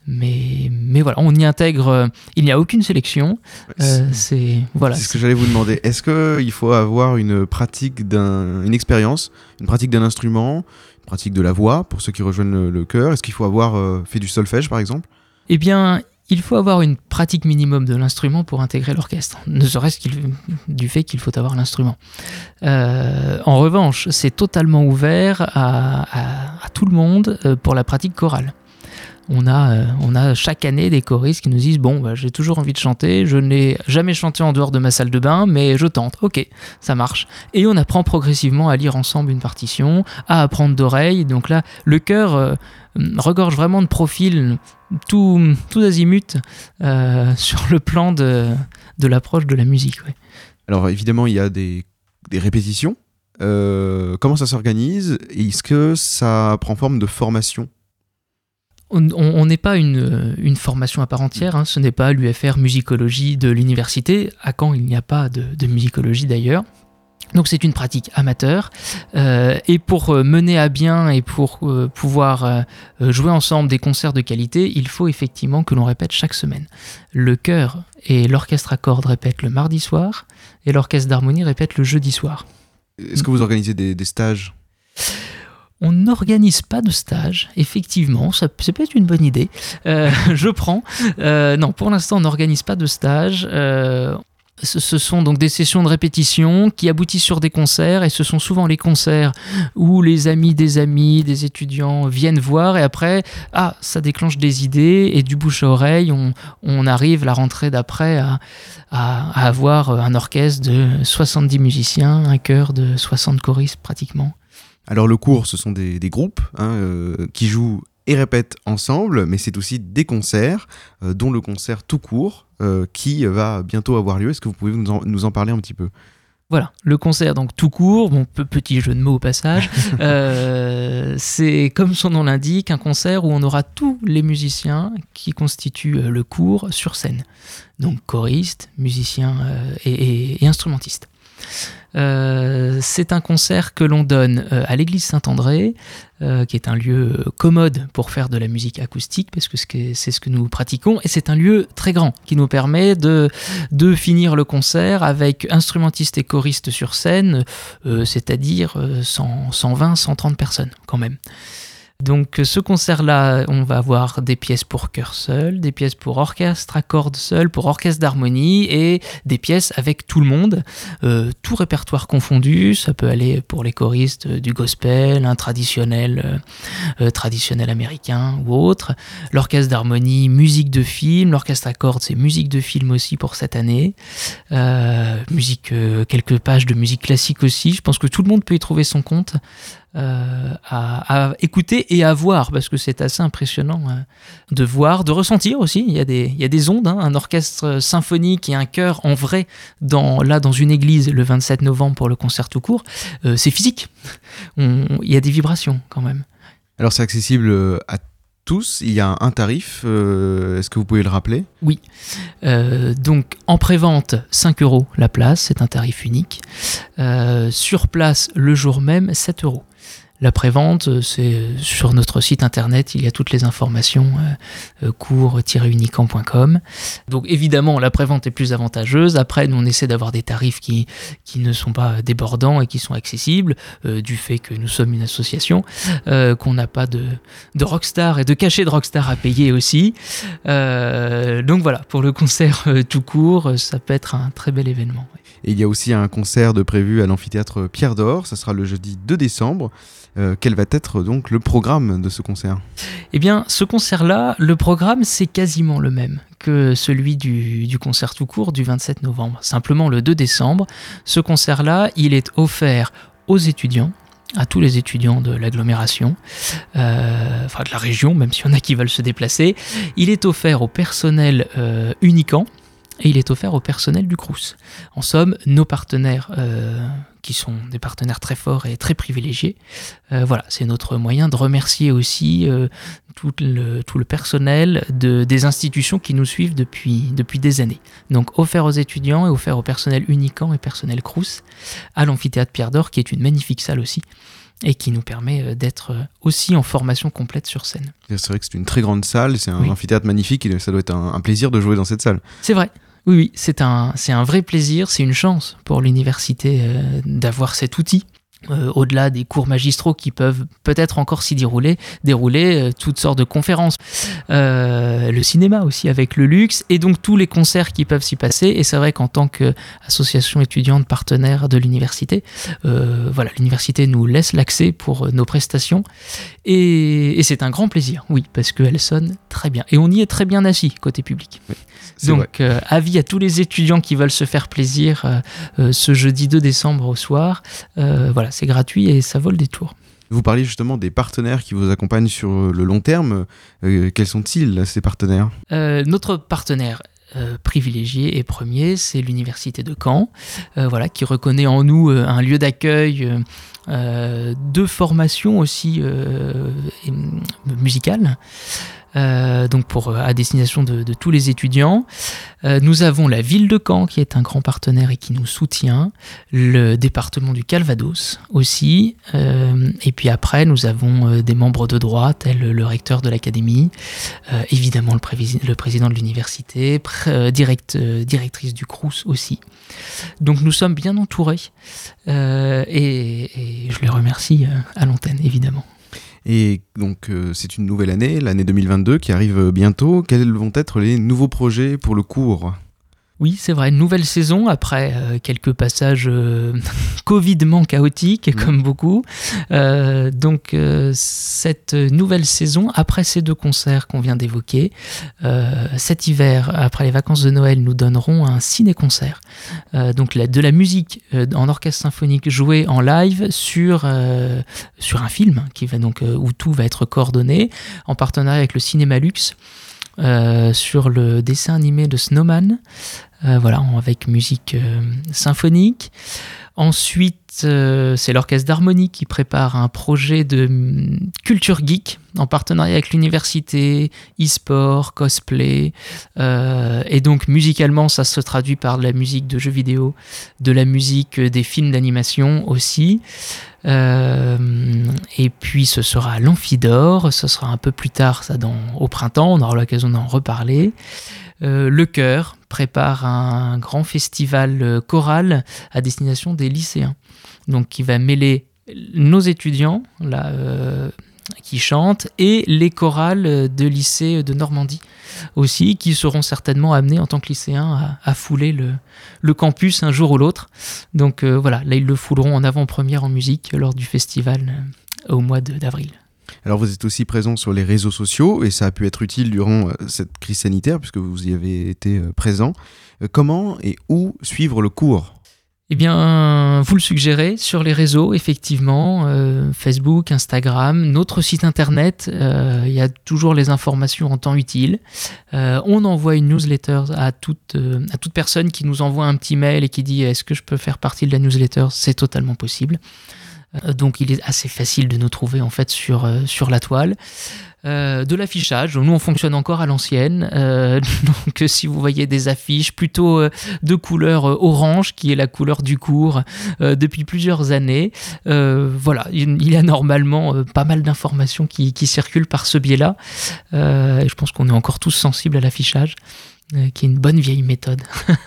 Mais, mais voilà, on y intègre. euh, il n'y a aucune sélection. Euh, c'est voilà. Ce que j'allais vous demander. Est-ce qu'il faut avoir une pratique, d'un, une expérience, une pratique d'un instrument, une pratique de la voix pour ceux qui rejoignent le, le chœur? Est-ce qu'il faut avoir euh, fait du solfège par exemple? Eh bien, il faut avoir une pratique minimum de l'instrument pour intégrer l'orchestre, ne serait-ce qu'il- du fait qu'il faut avoir l'instrument. Euh, en revanche, c'est totalement ouvert à, à- à tout le monde pour la pratique chorale. On a, euh, on a chaque année des choristes qui nous disent Bon, bah, j'ai toujours envie de chanter, je n'ai jamais chanté en dehors de ma salle de bain, mais je tente. Ok, ça marche. Et on apprend progressivement à lire ensemble une partition, à apprendre d'oreille. Donc là, le chœur euh, regorge vraiment de profils tout, tout azimut euh, sur le plan de, l'approche de la musique. Alors évidemment, il y a des, répétitions. Comment ça s'organise? Est-ce que ça prend forme de formation? On n'est pas une, une formation à part entière, hein, ce n'est pas l'UFR musicologie de l'université, à Caen il n'y a pas de, musicologie d'ailleurs. Donc c'est une pratique amateur euh, et pour euh, mener à bien et pour euh, pouvoir euh, euh, jouer ensemble des concerts de qualité, il faut effectivement que l'on répète chaque semaine. Le chœur et l'orchestre à cordes répètent le mardi soir et l'orchestre d'harmonie répète le jeudi soir. Est-ce que vous organisez des stages? On n'organise pas de stage, effectivement, ça, peut être une bonne idée. Euh, je prends. Euh, non, pour l'instant, on n'organise pas de stage. Euh, ce, sont donc des sessions de répétition qui aboutissent sur des concerts, et ce sont souvent les concerts où les amis des amis, des étudiants viennent voir, et après, ah, ça déclenche des idées, et du bouche à oreille, on, arrive la rentrée d'après à avoir un orchestre de 70 musiciens, un chœur de 60 choristes pratiquement. Alors le cours, ce sont des, des groupes hein, euh, qui jouent et répètent ensemble, mais c'est aussi des concerts, euh, dont le concert tout court, euh, qui va bientôt avoir lieu. Est-ce que vous pouvez nous en, nous en parler un petit peu? Voilà, le concert donc tout court, bon pe- petit jeu de mots au passage, euh, c'est comme son nom l'indique, un concert où on aura tous les musiciens qui constituent le cours sur scène, donc choristes, musiciens euh, et, et- et instrumentistes. Euh, c'est un concert que l'on donne euh, à l'église Saint-André, euh, qui est un lieu commode pour faire de la musique acoustique, parce que ce que- c'est ce que nous pratiquons, et c'est un lieu très grand qui nous permet de, finir le concert avec instrumentistes et choristes sur scène, c'est-à-dire euh, 100, 120, 130 personnes quand même. Donc euh, ce concert-là, on va avoir des pièces pour chœur seul, des pièces pour orchestre à cordes seul, pour orchestre d'harmonie et des pièces avec tout le monde, euh, tout répertoire confondu. Ça peut aller pour les choristes euh, du gospel, un traditionnel, traditionnel américain ou autre. L'orchestre d'harmonie, musique de film. L'orchestre à cordes, c'est musique de film aussi pour cette année. Musique, quelques pages de musique classique aussi. Je pense que tout le monde peut y trouver son compte euh, à, écouter et à voir parce que c'est assez impressionnant euh, de voir, de ressentir aussi. Il y a des, ondes, hein, un orchestre symphonique et un chœur en vrai là dans une église le 27 novembre pour le concert tout court. Euh, c'est physique. Il y a des vibrations quand même. Alors c'est accessible euh, à tous, il y a un tarif, euh, est-ce que vous pouvez le rappeler? Euh, donc en pré-vente, 5 euros la place, c'est un tarif unique. Euh, sur place, le jour même, 7 euros. La prévente, euh, c'est euh, sur notre site internet, il y a toutes les informations, euh, cours-unicamp.com. Donc évidemment, la prévente est plus avantageuse. Après, nous, on essaie d'avoir des tarifs qui, ne sont pas débordants et qui sont accessibles, du fait que nous sommes une association, qu'on n'a pas de, de rockstar et de cachet de rockstar à payer aussi. Donc voilà, pour le concert tout court, ça peut être un très bel événement. Et il y a aussi un concert de prévu à l'amphithéâtre Pierre d'Or, ça sera le jeudi 2 décembre. Euh, quel va être donc le programme de ce concert? Eh bien, ce concert-là, le programme, c'est quasiment le même que celui du, concert tout court du 27 novembre. Simplement, le 2 décembre, ce concert-là, il est offert aux étudiants à tous les étudiants de l'agglomération, euh, enfin de la région, même s'il y en a qui veulent se déplacer. Il est offert au personnel euh, Unicamp et il est offert au personnel du Crous. En somme, nos partenaires, euh, qui sont des partenaires très forts et très privilégiés, euh, voilà, c'est notre moyen de remercier aussi euh, tout, le, tout le personnel de, des institutions qui nous suivent depuis, depuis des années. Donc offert aux étudiants et offert au personnel Unicamp et personnel Crous à l'amphithéâtre Pierre d'Or, qui est une magnifique salle aussi et qui nous permet euh, d'être aussi en formation complète sur scène. C'est vrai que c'est une très grande salle, c'est un Oui. amphithéâtre magnifique et ça doit être un, un plaisir de jouer dans cette salle. C'est vrai. Oui, oui, c'est un, un vrai plaisir, c'est une chance pour l'université euh, d'avoir cet outil. Euh, au-delà des cours magistraux qui peuvent peut-être encore s'y dérouler, dérouler euh, toutes sortes de conférences. Euh, le cinéma aussi avec le luxe, et donc tous les concerts qui peuvent s'y passer. Et c'est vrai qu'en tant qu'association étudiante partenaire de l'université, voilà, l'université nous laisse l'accès pour nos prestations. Et, et c'est un grand plaisir, oui, parce qu'elle sonne très bien. Et on y est très bien assis côté public. Donc, avis à tous les étudiants qui veulent se faire plaisir ce jeudi 2 décembre au soir. Voilà, c'est gratuit et ça vaut le détour. Vous parliez justement des partenaires qui vous accompagnent sur le long terme. Euh, quels sont-ils, ces partenaires? Euh, notre partenaire euh, privilégié et premier, c'est l'université de Caen, euh, voilà, qui reconnaît en nous euh, un lieu d'accueil. euh, euh, de formation aussi euh, euh, musicale, euh, donc euh, à destination de, tous les étudiants. Euh, nous avons la ville de Caen qui est un grand partenaire et qui nous soutient, le département du Calvados aussi, et puis après nous avons des membres de droit tels le recteur de l'académie, évidemment le, président de l'université, direct- directrice du Crous aussi. Donc nous sommes bien entourés et, et je les remercie à l'antenne évidemment. Et donc, euh, c'est une nouvelle année, l'année 2022 qui arrive bientôt. Quels vont être les nouveaux projets pour le cours? Oui, c'est vrai, nouvelle saison après euh, quelques passages euh, covidement chaotiques, Mhm. comme beaucoup. Euh, donc, cette nouvelle saison, après ces deux concerts qu'on vient d'évoquer, cet hiver, après les vacances de Noël, nous donnerons un ciné-concert. Donc, la- de la musique en orchestre symphonique jouée en live sur, sur un film qui va donc, où tout va être coordonné en partenariat avec le Cinéma Luxe. Euh, sur le dessin animé de Snowman, euh, voilà, avec musique euh, symphonique. Ensuite, euh, c'est l'orchestre d'harmonie qui prépare un projet de hum, culture geek en partenariat avec l'université, e-sport, cosplay. euh, et donc, musicalement, ça se traduit par de la musique de jeux vidéo, de la musique euh, des films d'animation aussi. Et puis, ce sera à l'Amphidore. Ce sera un peu plus tard, ça, dans, au printemps. On aura l'occasion d'en reparler. Le chœur prépare un grand festival euh, choral à destination des lycéens, donc qui va mêler nos étudiants là, euh, qui chantent et les chorales de lycée de Normandie aussi, qui seront certainement amenés en tant que lycéens à, fouler le, campus un jour ou l'autre. Donc euh, voilà, là ils le fouleront en avant-première en musique lors du festival au mois d'avril. Alors, vous êtes aussi présent sur les réseaux sociaux et ça a pu être utile durant euh, cette crise sanitaire puisque vous y avez été euh, présent. Euh, comment et où suivre le cours? Eh bien, vous le suggérez sur les réseaux, effectivement, Facebook, Instagram, notre site internet, il y a toujours les informations en temps utile. On envoie une newsletter à toute, à toute personne qui nous envoie un petit mail et qui dit est-ce que je peux faire partie de la newsletter? C'est totalement possible. Euh, donc il est assez facile de nous trouver en fait sur, euh, la toile. Euh, de l'affichage, nous on fonctionne encore à l'ancienne, donc si vous voyez des affiches plutôt de couleur orange, qui est la couleur du cours depuis plusieurs années, voilà, il y a normalement pas mal d'informations qui, circulent par ce biais-là, je pense qu'on est encore tous sensibles à l'affichage, euh, qui est une bonne vieille méthode.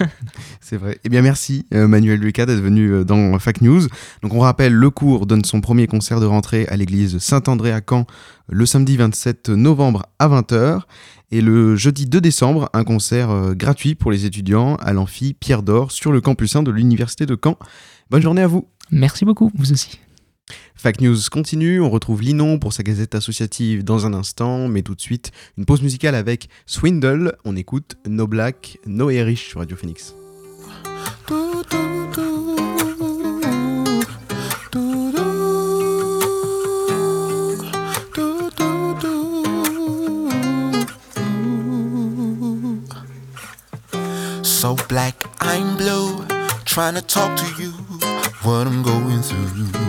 C'est vrai. Eh bien, merci euh, Manuel Lucas d'être venu euh, dans Fac News. Donc, on rappelle, le cours donne son premier concert de rentrée à l'église Saint-André à Caen le samedi 27 novembre à 20h. Et le jeudi 2 décembre, un concert gratuit pour les étudiants à l'amphi Pierre d'Or sur le campus 1 de l'Université de Caen. Bonne journée à vous. Merci beaucoup, vous aussi. Fac News continue, on retrouve Linon pour sa gazette associative dans un instant, mais tout de suite, une pause musicale avec Swindle. On écoute No Black, No Irish sur Radio Phoenix. So black, I'm blue. Trying to talk to you, what I'm going through.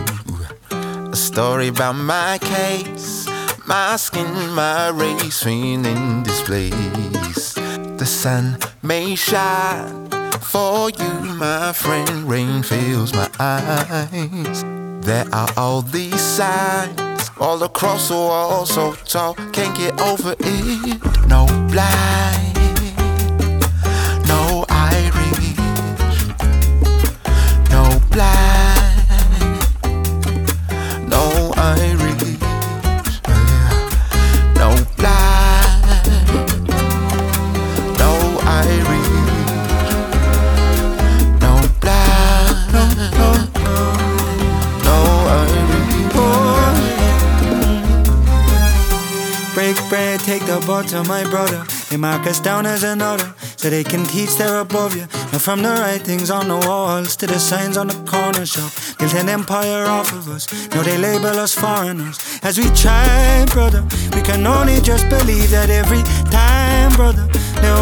Story about my case, my skin, my race, feeling this place. The sun may shine for you, my friend. Rain fills my eyes. There are all these signs all across the wall, so tall, can't get over it. No blind take to my brother. They mark us down as another, so they can teach they're above you. Now from the writings on the walls to the signs on the corner shop, built an empire off of us. Now they label us foreigners. As we try, brother, we can only just believe that every time, brother.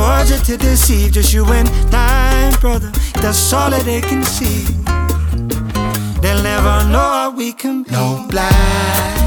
Words are to deceive, just you and I, brother. That's all that they can see. They'll never know how we can be. No black,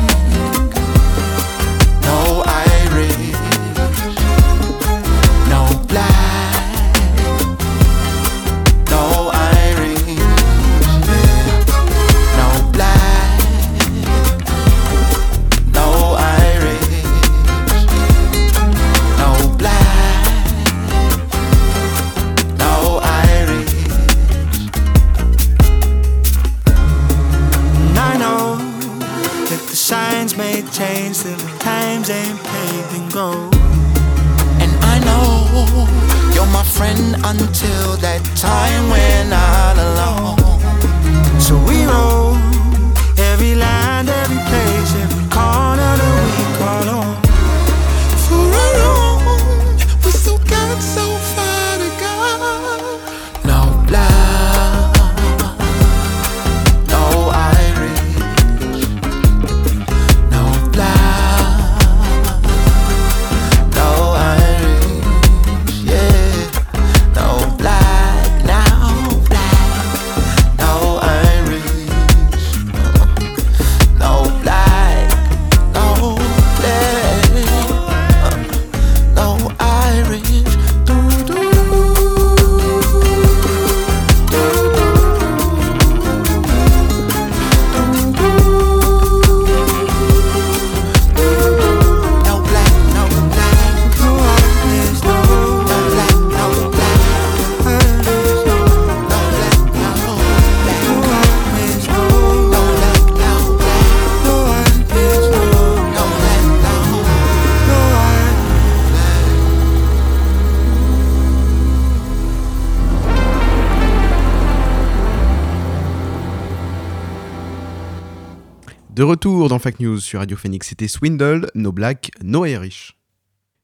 retour dans Fact News sur Radio Phoenix, c'était Swindle, No Black, No Irish.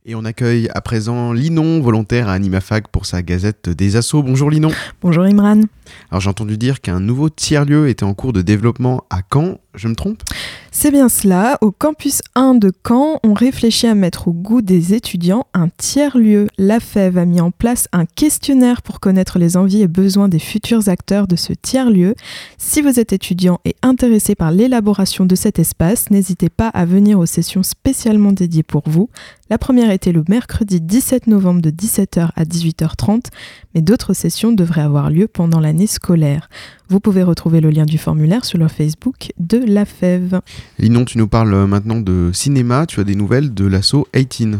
Et on accueille à présent Linon, volontaire à Animafac pour sa gazette des assauts. Bonjour Linon. Bonjour Imran. Alors j'ai entendu dire qu'un nouveau tiers-lieu était en cours de développement à Caen, je me trompe? C'est bien cela, au campus 1 de Caen, on réfléchit à mettre au goût des étudiants un tiers-lieu. La FEV a mis en place un questionnaire pour connaître les envies et besoins des futurs acteurs de ce tiers-lieu. Si vous êtes étudiant et intéressé par l'élaboration de cet espace, n'hésitez pas à venir aux sessions spécialement dédiées pour vous. La première était le mercredi 17 novembre de 17h à 18h30, mais d'autres sessions devraient avoir lieu pendant l'année scolaire. Vous pouvez retrouver le lien du formulaire sur le Facebook de la FEV. Linon, tu nous parles maintenant de cinéma. Tu as des nouvelles de l'assaut 18.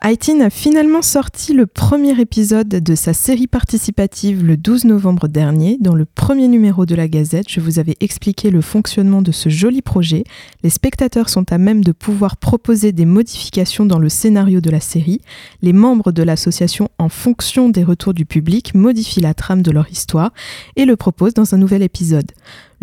Haïtine a finalement sorti le premier épisode de sa série participative le 12 novembre dernier. Dans le premier numéro de la Gazette, je vous avais expliqué le fonctionnement de ce joli projet. Les spectateurs sont à même de pouvoir proposer des modifications dans le scénario de la série. Les membres de l'association, en fonction des retours du public, modifient la trame de leur histoire et le proposent dans un nouvel épisode.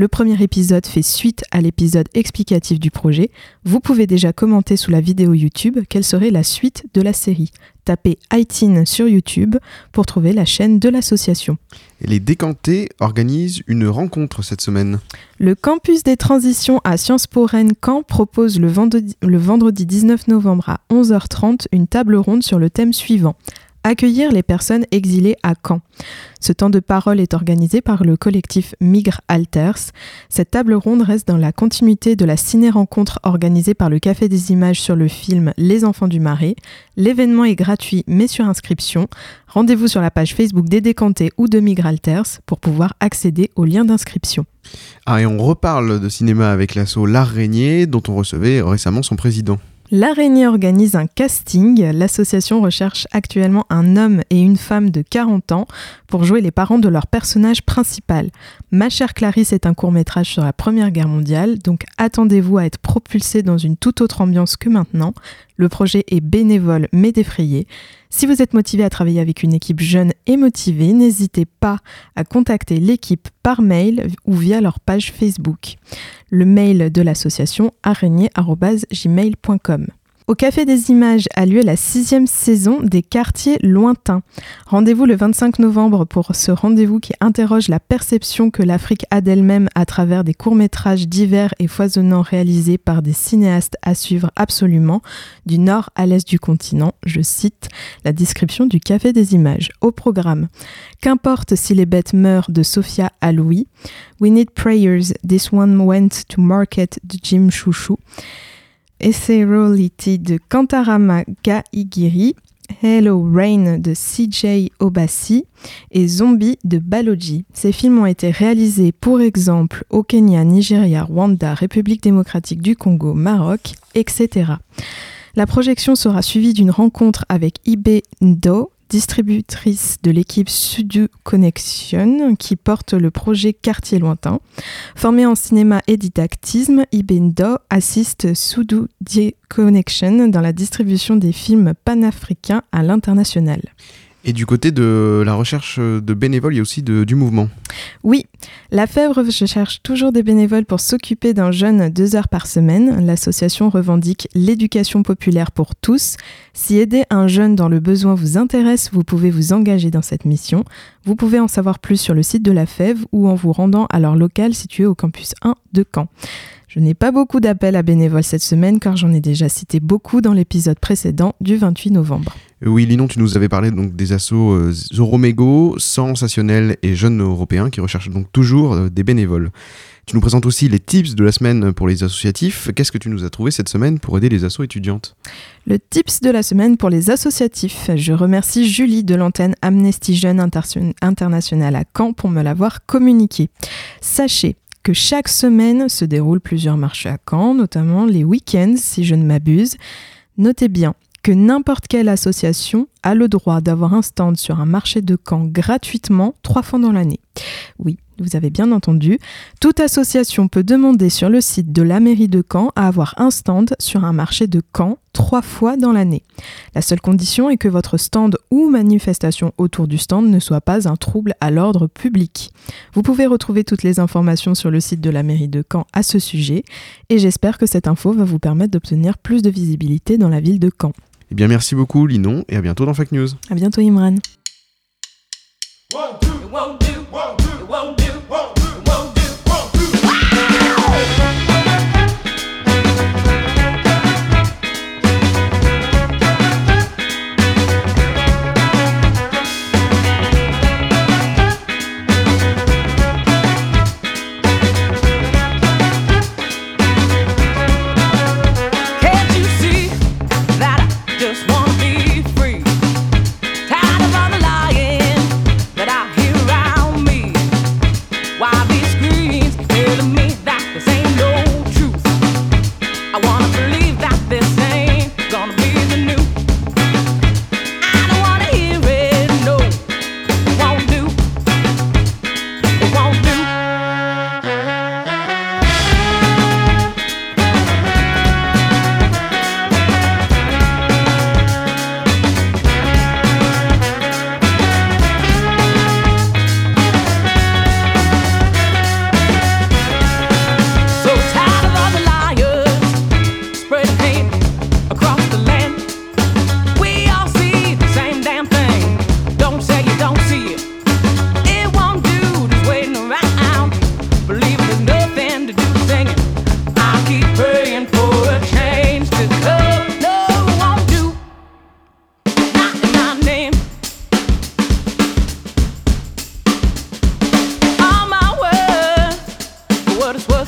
Le premier épisode fait suite à l'épisode explicatif du projet. Vous pouvez déjà commenter sous la vidéo YouTube quelle serait la suite de la série. Tapez ITIN sur YouTube pour trouver la chaîne de l'association. Les Décantés organisent une rencontre cette semaine. Le campus des transitions à Sciences Po Rennes Caen propose le vendredi, le vendredi 19 novembre à 11h30 une table ronde sur le thème suivant accueillir les personnes exilées à Caen. Ce temps de parole est organisé par le collectif Migre Alters. Cette table ronde reste dans la continuité de la ciné-rencontre organisée par le Café des Images sur le film Les Enfants du Marais. L'événement est gratuit mais sur inscription. Rendez-vous sur la page Facebook des Décantés ou de Migre Alters pour pouvoir accéder au lien d'inscription. Ah, et on reparle de cinéma avec l'assaut L'Art Régnier, dont on recevait récemment son président. L'Araignée organise un casting. L'association recherche actuellement un homme et une femme de 40 ans pour jouer les parents de leur personnage principal. Ma chère Clarisse est un court métrage sur la Première Guerre mondiale, donc attendez-vous à être propulsé dans une toute autre ambiance que maintenant. Le projet est bénévole mais défrayé. Si vous êtes motivé à travailler avec une équipe jeune et motivée, n'hésitez pas à contacter l'équipe par mail ou via leur page Facebook. Le mail de l'association araignée.gmail.com. Au Café des Images a lieu la sixième saison des quartiers lointains. Rendez-vous le 25 novembre pour ce rendez-vous qui interroge la perception que l'Afrique a d'elle-même à travers des courts-métrages divers et foisonnants réalisés par des cinéastes à suivre absolument du nord à l'est du continent. Je cite la description du Café des Images. Au programme, Qu'importe si les bêtes meurent de Sophia à Louis, We Need Prayers, This One Went to Market de Jim Chouchou. Ethereality de Kantarama Gaigiri, Hello Rain de CJ Obasi et Zombie de Baloji. Ces films ont été réalisés pour exemple au Kenya, Nigeria, Rwanda, République démocratique du Congo, Maroc, etc. La projection sera suivie d'une rencontre avec Ibe Ndo, distributrice de l'équipe Studio Connection qui porte le projet Quartier Lointain. Formée en cinéma et didactisme, Ibendo assiste Sudu Connection dans la distribution des films panafricains à l'international. Et du côté de la recherche de bénévoles, il y a aussi du mouvement. Oui, la Fèvre cherche toujours des bénévoles pour s'occuper d'un jeune deux heures par semaine. L'association revendique l'éducation populaire pour tous. Si aider un jeune dans le besoin vous intéresse, vous pouvez vous engager dans cette mission. Vous pouvez en savoir plus sur le site de la Fèvre ou en vous rendant à leur local situé au campus 1 de Caen. Je n'ai pas beaucoup d'appels à bénévoles cette semaine car j'en ai déjà cité beaucoup dans l'épisode précédent du 28 novembre. Oui, Linon, tu nous avais parlé donc des assos euh, Sensationnel et Jeunes Européens qui recherchent donc toujours euh, des bénévoles. Tu nous présentes aussi les tips de la semaine pour les associatifs. Qu'est-ce que tu nous as trouvé cette semaine pour aider les assos étudiantes? Le tips de la semaine pour les associatifs. Je remercie Julie de l'antenne Amnesty Jeune Inter- International à Caen pour me l'avoir communiqué. Sachez que chaque semaine se déroulent plusieurs marchés à Caen, notamment les week-ends si je ne m'abuse. Notez bien que n'importe quelle association a le droit d'avoir un stand sur un marché de Caen gratuitement trois fois dans l'année. Oui, vous avez bien entendu. Toute association peut demander sur le site de la mairie de Caen à avoir un stand sur un marché de Caen trois fois dans l'année. La seule condition est que votre stand ou manifestation autour du stand ne soit pas un trouble à l'ordre public. Vous pouvez retrouver toutes les informations sur le site de la mairie de Caen à ce sujet et j'espère que cette info va vous permettre d'obtenir plus de visibilité dans la ville de Caen. Eh bien, merci beaucoup, Linon, et à bientôt dans Fake News. À bientôt Imran.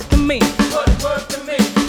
to me? What it worth to me?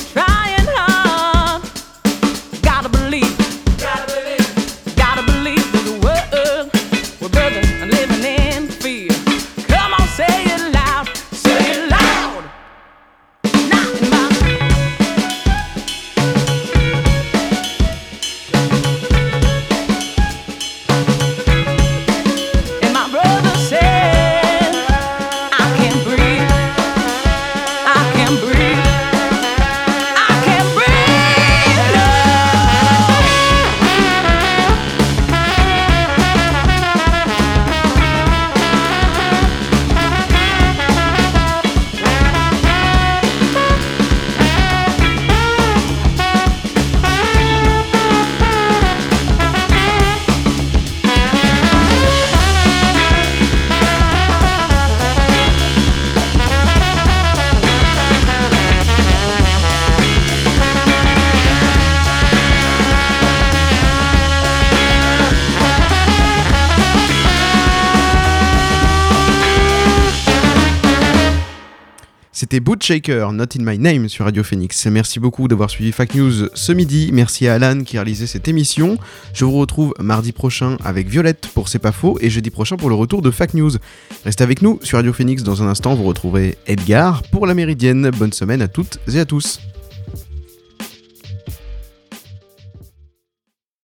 C'était Boot Shaker, Not in My Name sur Radio Phoenix. Merci beaucoup d'avoir suivi Fact News ce midi. Merci à Alan qui a réalisé cette émission. Je vous retrouve mardi prochain avec Violette pour C'est pas faux et jeudi prochain pour le retour de Fact News. Restez avec nous sur Radio Phoenix. Dans un instant, vous retrouverez Edgar pour la Méridienne. Bonne semaine à toutes et à tous.